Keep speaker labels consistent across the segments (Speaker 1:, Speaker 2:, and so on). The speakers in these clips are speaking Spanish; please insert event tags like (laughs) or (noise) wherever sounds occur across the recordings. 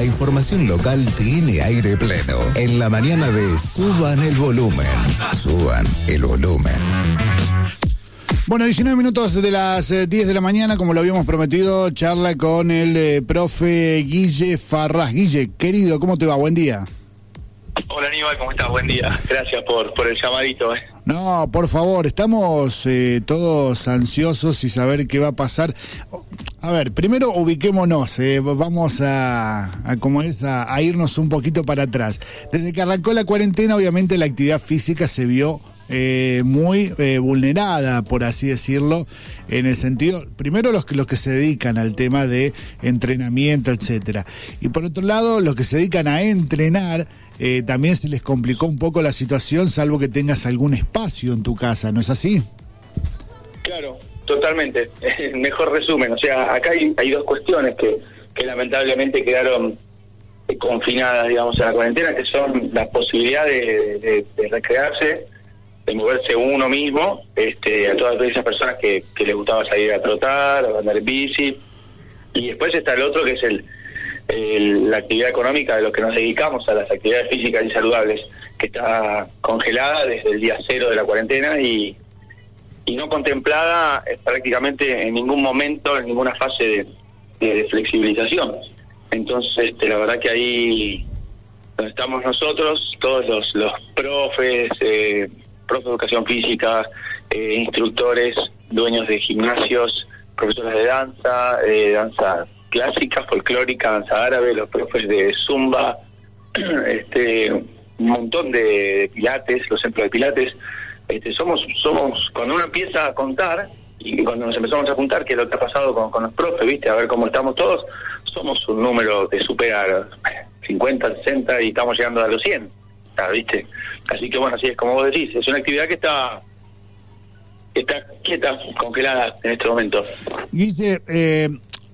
Speaker 1: La información local tiene aire pleno. En la mañana de Suban el volumen. Suban el volumen.
Speaker 2: Bueno, 19 minutos de las 10 eh, de la mañana, como lo habíamos prometido, charla con el eh, profe Guille Farras. Guille, querido, ¿cómo te va? Buen día.
Speaker 3: Hola Aníbal, ¿cómo estás? Buen día. Gracias por, por el llamadito. Eh.
Speaker 2: No, por favor, estamos eh, todos ansiosos y saber qué va a pasar. A ver, primero ubiquémonos, eh, vamos a, como es, a, irnos un poquito para atrás. Desde que arrancó la cuarentena, obviamente la actividad física se vio eh, muy eh, vulnerada, por así decirlo, en el sentido, primero los que, los que se dedican al tema de entrenamiento, etcétera. Y por otro lado, los que se dedican a entrenar, eh, también se les complicó un poco la situación, salvo que tengas algún espacio en tu casa, ¿no es así?
Speaker 3: Claro, totalmente. (laughs) Mejor resumen. O sea, acá hay, dos cuestiones que, que lamentablemente quedaron confinadas, digamos, a la cuarentena, que son la posibilidad de, recrearse de moverse uno mismo, este, a todas esas personas que, que les gustaba salir a trotar, a andar en bici. Y después está el otro que es el, la actividad económica de los que nos dedicamos a las actividades físicas y saludables, que está congelada desde el día cero de la cuarentena y, y no contemplada eh, prácticamente en ningún momento, en ninguna fase de, flexibilización. Entonces, este, la verdad que ahí donde estamos nosotros, todos los, los profes, eh, profes de educación física, eh, instructores, dueños de gimnasios, profesores de danza, eh, danza clásica, folclórica, danza árabe, los profes de zumba, (clears throat) este, un montón de pilates, los centros de pilates. Este, somos, somos, cuando uno empieza a contar, y cuando nos empezamos a juntar, que es lo que ha pasado con, los profes, ¿viste? A ver cómo estamos todos, somos un número de superar 50, 60 y estamos llegando a los 100. ¿viste? Así que bueno, así es como vos decís, es una actividad que está está quieta, congelada en este momento.
Speaker 2: Guille, eh,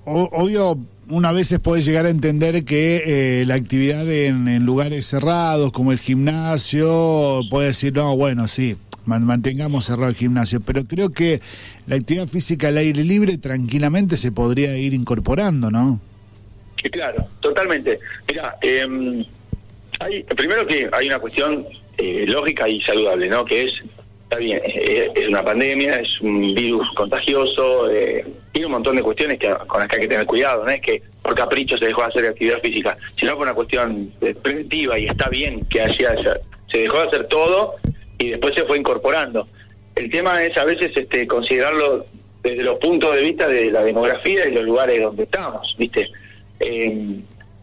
Speaker 2: obvio, una veces puede llegar a entender que eh, la actividad en, en, lugares cerrados, como el gimnasio, puede decir, no, bueno, sí, mantengamos cerrado el gimnasio, pero creo que la actividad física al aire libre tranquilamente se podría ir incorporando, ¿no?
Speaker 3: Claro, totalmente. Mira, eh, hay, primero que hay una cuestión eh, lógica y saludable, ¿no? Que es, está bien, es, es una pandemia, es un virus contagioso, eh, tiene un montón de cuestiones que, con las que hay que tener cuidado, no es que por capricho se dejó de hacer actividad física, sino por una cuestión eh, preventiva y está bien que haya, se dejó de hacer todo y después se fue incorporando. El tema es a veces este considerarlo desde los puntos de vista de la demografía y los lugares donde estamos, ¿viste? Eh,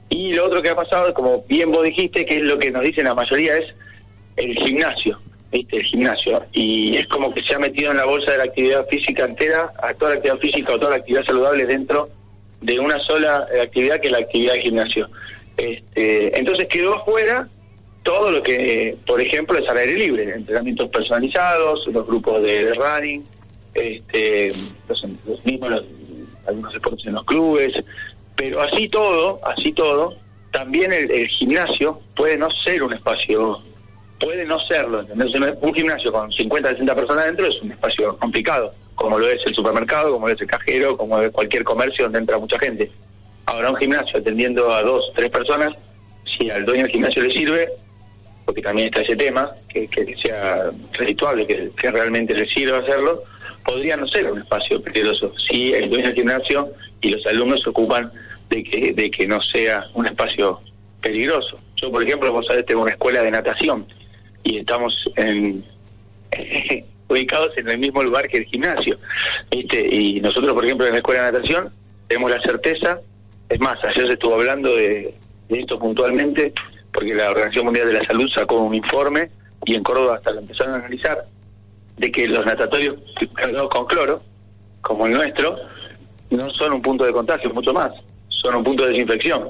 Speaker 3: y lo otro que ha pasado, como bien vos dijiste, que es lo que nos dicen la mayoría, es el gimnasio, ¿viste? El gimnasio. Y es como que se ha metido en la bolsa de la actividad física entera, a toda la actividad física o toda la actividad saludable dentro de una sola actividad que es la actividad de gimnasio. Este, entonces quedó afuera todo lo que, por ejemplo, es al aire libre, entrenamientos personalizados, los grupos de, running, este, los, mismos, algunos deportes en los clubes, pero así todo, así todo, también el, el, gimnasio puede no ser un espacio, puede no serlo. ¿entendés? Un gimnasio con 50, 60 personas dentro es un espacio complicado, como lo es el supermercado, como lo es el cajero, como es cualquier comercio donde entra mucha gente. Ahora un gimnasio atendiendo a dos, tres personas, si al dueño del gimnasio le sirve, porque también está ese tema, que, sea redituable, que, realmente le sirva hacerlo, podría no ser un espacio peligroso si el dueño del gimnasio y los alumnos se ocupan de que, de que no sea un espacio peligroso. Yo, por ejemplo, vos sabés, tengo una escuela de natación y estamos en, (laughs) ubicados en el mismo lugar que el gimnasio. ¿viste? Y nosotros, por ejemplo, en la escuela de natación tenemos la certeza, es más, ayer se estuvo hablando de esto puntualmente, porque la Organización Mundial de la Salud sacó un informe y en Córdoba hasta lo empezaron a analizar, de que los natatorios cargados con cloro, como el nuestro, no son un punto de contagio, mucho más. son un punto de desinfección.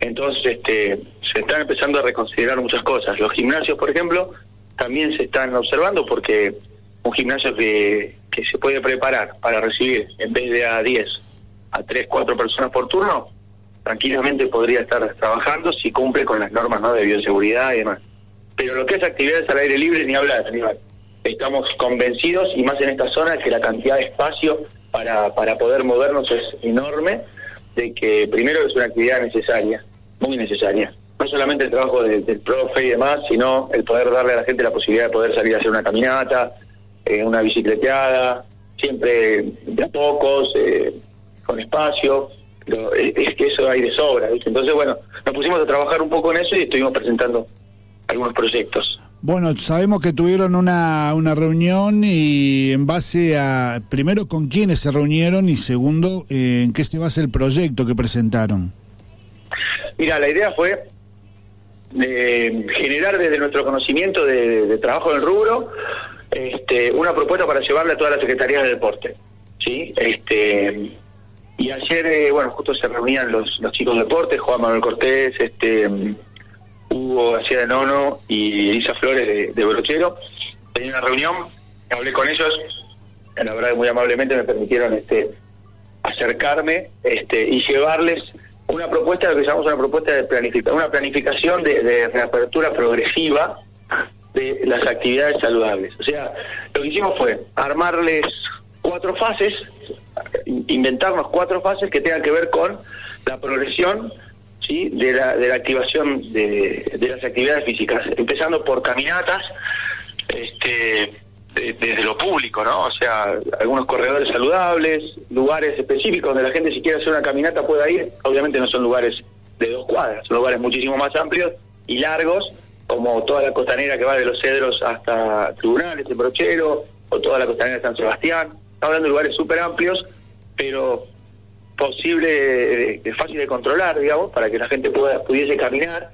Speaker 3: Entonces, este, se están empezando a reconsiderar muchas cosas. Los gimnasios, por ejemplo, también se están observando porque un gimnasio que, que se puede preparar para recibir, en vez de a 10, a 3, 4 personas por turno, tranquilamente podría estar trabajando si cumple con las normas ¿no? de bioseguridad y demás. Pero lo que es actividades al aire libre, ni hablar, Aníbal. Estamos convencidos, y más en esta zona, que la cantidad de espacio para, para poder movernos es enorme, de que primero es una actividad necesaria, muy necesaria. No solamente el trabajo del profe y demás, sino el poder darle a la gente la posibilidad de poder salir a hacer una caminata, eh, una bicicleteada, siempre de a pocos, eh, con espacio, pero es que eso hay de sobra. Entonces, bueno, nos pusimos a trabajar un poco en eso y estuvimos presentando algunos proyectos.
Speaker 2: Bueno, sabemos que tuvieron una, una reunión y en base a, primero, con quiénes se reunieron y segundo, eh, en qué se basa el proyecto que presentaron.
Speaker 3: Mira, la idea fue de generar desde nuestro conocimiento de, trabajo en el rubro este, una propuesta para llevarle a todas las secretarías de deporte. ¿sí? Este, y ayer, eh, bueno, justo se reunían los, los chicos de deporte, Juan Manuel Cortés, este Hugo García de Nono y Elisa Flores de, Brochero. Tenía una reunión, hablé con ellos, la verdad muy amablemente me permitieron este acercarme este y llevarles una propuesta, lo que llamamos una propuesta de planificación, una planificación de, reapertura progresiva de las actividades saludables. O sea, lo que hicimos fue armarles cuatro fases, inventarnos cuatro fases que tengan que ver con la progresión de, la, de la activación de, las actividades físicas, empezando por caminatas, este, desde lo público, ¿no? O sea, algunos corredores saludables, lugares específicos donde la gente si quiere hacer una caminata pueda ir, obviamente no son lugares de dos cuadras, son lugares muchísimo más amplios y largos, como toda la costanera que va de los cedros hasta tribunales, en Brochero, o toda la costanera de San Sebastián. Estamos hablando de lugares súper amplios, pero posible, eh, fácil de controlar, digamos, para que la gente pueda, pudiese caminar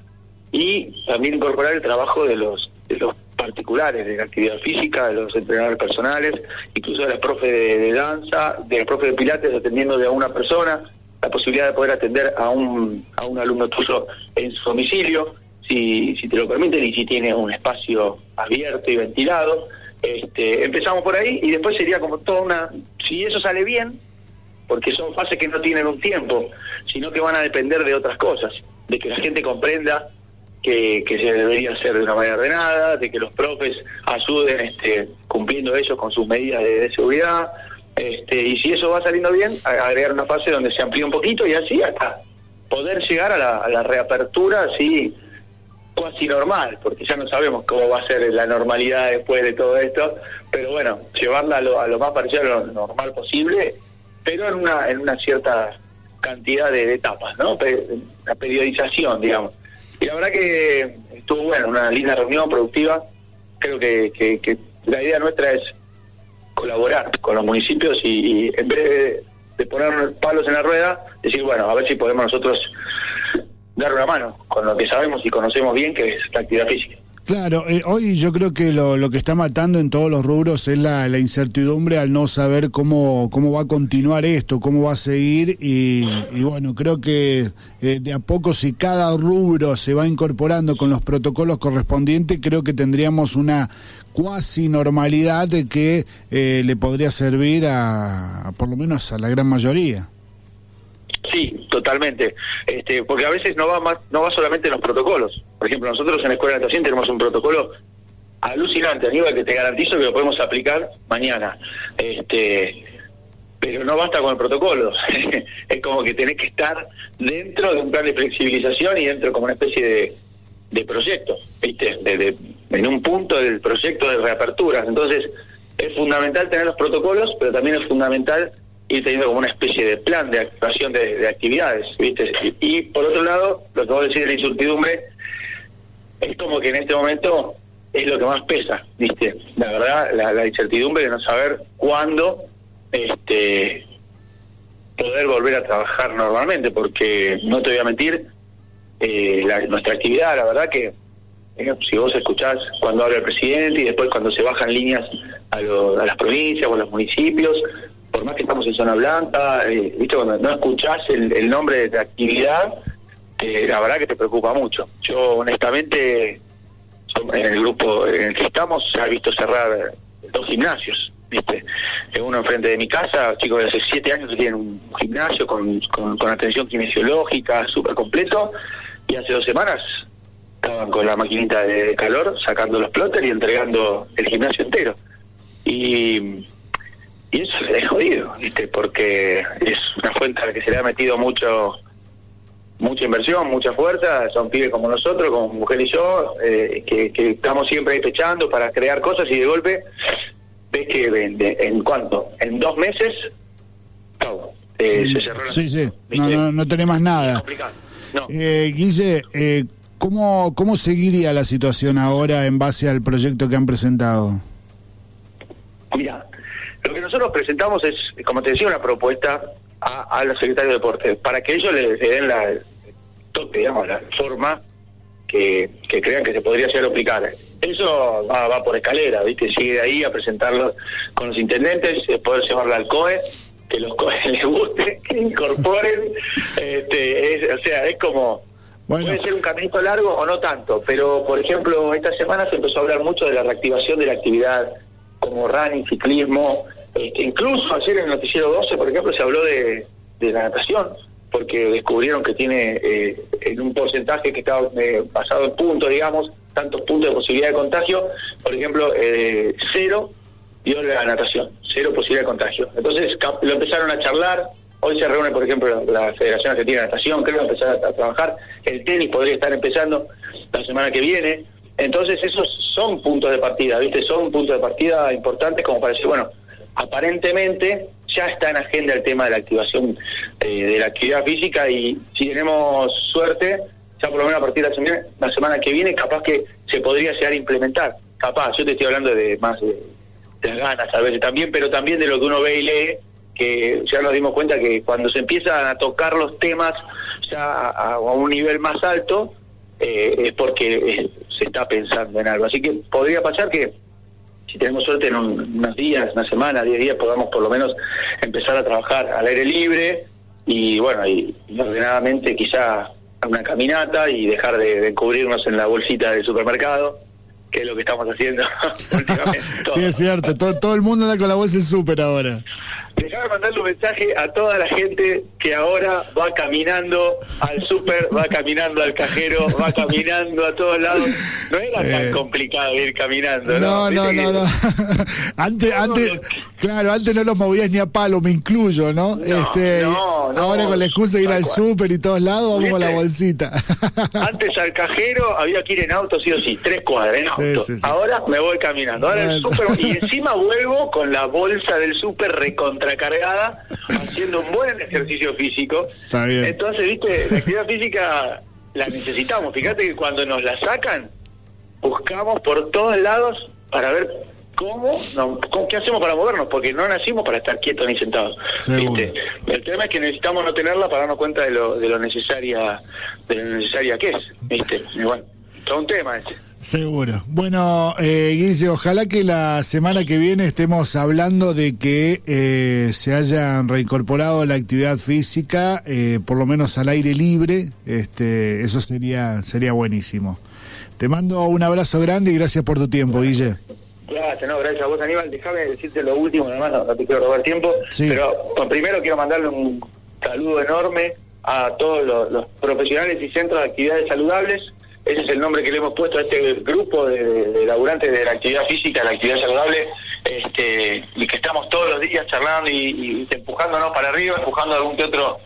Speaker 3: y también incorporar el trabajo de los, de los particulares, de la actividad física, de los entrenadores personales, incluso de los profes de, danza, de los profes de pilates atendiendo de a una persona, la posibilidad de poder atender a un, a un alumno tuyo en su domicilio, si, si te lo permiten y si tiene un espacio abierto y ventilado. Este, empezamos por ahí y después sería como toda una, si eso sale bien, porque son fases que no tienen un tiempo, sino que van a depender de otras cosas, de que la gente comprenda que, se debería hacer de una manera ordenada, de que los profes ayuden este, cumpliendo ellos con sus medidas de, seguridad, este, y si eso va saliendo bien, agregar una fase donde se amplía un poquito y así hasta poder llegar a la, reapertura así casi normal, porque ya no sabemos cómo va a ser la normalidad después de todo esto, pero bueno, llevarla a lo, a lo más parecido a lo normal posible pero en una, en una cierta cantidad de, etapas, ¿no? la periodización, digamos. Y la verdad que estuvo bueno, una linda reunión productiva. Creo que, que, la idea nuestra es colaborar con los municipios y, en vez de, poner palos en la rueda, decir, bueno, a ver si podemos nosotros dar una mano con lo que sabemos y conocemos bien, que es la actividad física.
Speaker 2: Claro, eh, hoy yo creo que lo, que está matando en todos los rubros es la, la, incertidumbre al no saber cómo, cómo va a continuar esto, cómo va a seguir y, bueno, creo que eh, de a poco si cada rubro se va incorporando con los protocolos correspondientes, creo que tendríamos una cuasi normalidad que eh, le podría servir a, por lo menos a la gran mayoría.
Speaker 3: Sí, totalmente. Este, porque a veces no va más, no va solamente en los protocolos. Por ejemplo, nosotros en la Escuela de Natación tenemos un protocolo alucinante, Aníbal, que te garantizo que lo podemos aplicar mañana. Este, pero no basta con el protocolo. (laughs) es como que tenés que estar dentro de un plan de flexibilización y dentro como una especie de, proyecto, ¿viste? En un punto del proyecto de reaperturas. Entonces, es fundamental tener los protocolos, pero también es fundamental ir teniendo como una especie de plan de actuación de, actividades, ¿viste? Y, por otro lado, lo que vos decís de la incertidumbre, es como que en este momento es lo que más pesa, ¿viste? La verdad, la, incertidumbre de no saber cuándo este poder volver a trabajar normalmente, porque no te voy a mentir, eh, nuestra actividad, la verdad que eh, si vos escuchás cuando habla el presidente y después cuando se bajan líneas a, a las provincias o a los municipios, por más que estamos en zona blanca, eh, viste, cuando no escuchás el, nombre de la actividad, la verdad que te preocupa mucho. Yo honestamente, en el grupo en el que estamos, se ha visto cerrar dos gimnasios, viste, uno enfrente de mi casa, chicos de hace siete años que tienen un gimnasio con, con, con atención kinesiológica súper completo, y hace dos semanas estaban con la maquinita de calor sacando los plotters y entregando el gimnasio entero. Y, y eso es jodido, ¿viste? Porque es una fuente a la que se le ha metido mucho mucha inversión, mucha fuerza, son pibes como nosotros, como mujer y yo, eh, que, estamos siempre ahí pechando para crear cosas y de golpe ves que en, en cuánto, en dos meses,
Speaker 2: eh, se cerró la... Sí, sí, no, no, no tenés nada. Eh, Guille, eh, ¿cómo, ¿cómo seguiría la situación ahora en base al proyecto que han presentado?
Speaker 3: Lo que nosotros presentamos es, como te decía, una propuesta a, a los secretarios de deporte para que ellos le, den la, digamos, la forma que, crean que se podría hacer aplicar. Eso va, por escalera, ¿viste? Sigue de ahí a presentarlo con los intendentes, eh, poder llevarlo al COE que los (laughs) les guste, que incorporen. este, o sea, es como. Puede ser un caminito largo o no tanto, pero por ejemplo, esta semana se empezó a hablar mucho de la reactivación de la actividad como running, ciclismo. Este, incluso ayer en el Noticiero 12, por ejemplo, se habló de, la natación, porque descubrieron que tiene eh, en un porcentaje que está eh, basado en puntos, digamos, tantos puntos de posibilidad de contagio, por ejemplo, eh, cero dio la natación, cero posibilidad de contagio. Entonces lo empezaron a charlar, hoy se reúne, por ejemplo, la, Federación Argentina de Natación, creo empezar a, trabajar, el tenis podría estar empezando la semana que viene. Entonces esos son puntos de partida, ¿viste? Son puntos de partida importantes como para decir, bueno, aparentemente ya está en agenda el tema de la activación eh, de la actividad física y si tenemos suerte, ya por lo menos a partir de la semana, la semana que viene, capaz que se podría llegar a implementar. Capaz, yo te estoy hablando de más de las ganas a veces también, pero también de lo que uno ve y lee, que ya nos dimos cuenta que cuando se empiezan a tocar los temas ya a, un nivel más alto, eh, es porque se está pensando en algo. Así que podría pasar que si tenemos suerte en unos días, una semana, diez días, podamos por lo menos empezar a trabajar al aire libre y bueno, y, ordenadamente quizá una caminata y dejar de, cubrirnos en la bolsita del supermercado que es lo que estamos haciendo (laughs) últimamente. (laughs)
Speaker 2: sí, es cierto, todo, todo el mundo anda con la voz del súper ahora.
Speaker 3: Déjame mandarle un mensaje a toda la gente que ahora va caminando al súper, va caminando al cajero, va caminando a todos lados. No era tan complicado ir caminando, ¿no?
Speaker 2: No, no, no, (laughs) antes, antes, claro, antes no los movías ni a palo, me incluyo, ¿no? este, ahora con la excusa de ir al súper y todos lados, vamos a la bolsita. (laughs)
Speaker 3: antes al cajero había que ir en auto, sí o sí, tres cuadras, en auto. ahora me voy caminando. Ahora el súper, y encima vuelvo con la bolsa del súper recontra cargada haciendo un buen ejercicio físico. Entonces, viste, la actividad física la necesitamos. Fíjate que cuando nos la sacan, buscamos por todos lados para ver cómo, no, qué hacemos para movernos, porque no nacimos para estar quietos ni sentados. ¿viste? El tema es que necesitamos no tenerla para darnos cuenta de lo, de lo necesaria, de lo necesaria que es, ¿viste? Y bueno, todo un tema ese.
Speaker 2: Seguro. Bueno, eh, Guille, ojalá que la semana que viene estemos hablando de que eh, se hayan reincorporado la actividad física, eh, por lo menos al aire libre. Este, eso sería sería buenísimo. Te mando un abrazo grande y gracias por tu tiempo, Guille.
Speaker 3: Gracias, no, gracias a vos, Aníbal. Déjame decirte lo último, además no, no te quiero robar tiempo. Pero primero quiero mandarle un saludo enorme a todos los profesionales y centros de actividades saludables ese es el nombre que le hemos puesto a este grupo de, laburantes de la actividad física, la actividad saludable, este, y que estamos todos los días charlando y, empujándonos para arriba, empujando a algún que otro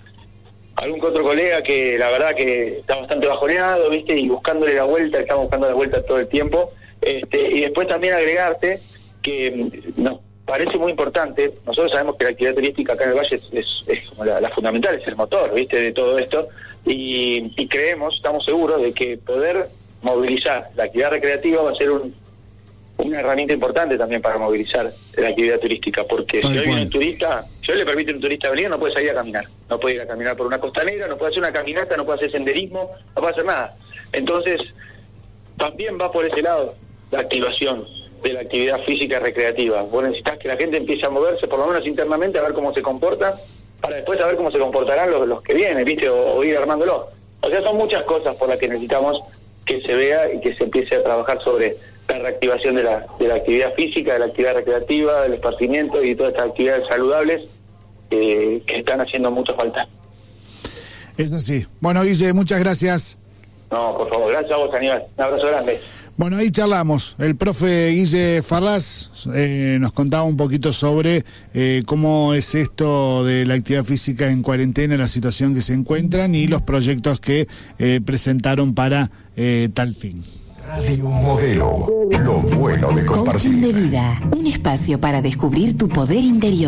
Speaker 3: algún que otro colega que la verdad que está bastante bajoneado, ¿viste? Y buscándole la vuelta, estamos buscando la vuelta todo el tiempo. Este, y después también agregarte que mm, nos parece muy importante, nosotros sabemos que la actividad turística acá en el Valle es, como la, la, fundamental, es el motor, ¿viste? De todo esto, y, creemos, estamos seguros de que poder movilizar la actividad recreativa va a ser una herramienta importante también para movilizar la actividad turística, porque si hoy viene un turista, si hoy le permite a un turista venir, no puede salir a caminar, no puede ir a caminar por una costanera, no puede hacer una caminata, no puede hacer senderismo, no puede hacer nada. Entonces, también va por ese lado la activación de la actividad física recreativa. Vos necesitas que la gente empiece a moverse, por lo menos internamente, a ver cómo se comporta, para después saber cómo se comportarán los, los que vienen, ¿viste? O, ir armándolo. O sea, son muchas cosas por las que necesitamos que se vea y que se empiece a trabajar sobre la reactivación de la, de la actividad física, de la actividad recreativa, del esparcimiento y todas estas actividades saludables eh, que están haciendo mucha falta.
Speaker 2: Es así. Bueno, Guille, muchas gracias.
Speaker 3: No, por favor, gracias a vos, Aníbal. Un abrazo grande.
Speaker 2: Bueno, ahí charlamos. El profe Guille Farraz eh, nos contaba un poquito sobre eh, cómo es esto de la actividad física en cuarentena, la situación que se encuentran y los proyectos que eh, presentaron para tal fin.
Speaker 1: Radio Modelo, lo bueno de compartir.
Speaker 4: Coaching de vida, un espacio para descubrir tu poder interior.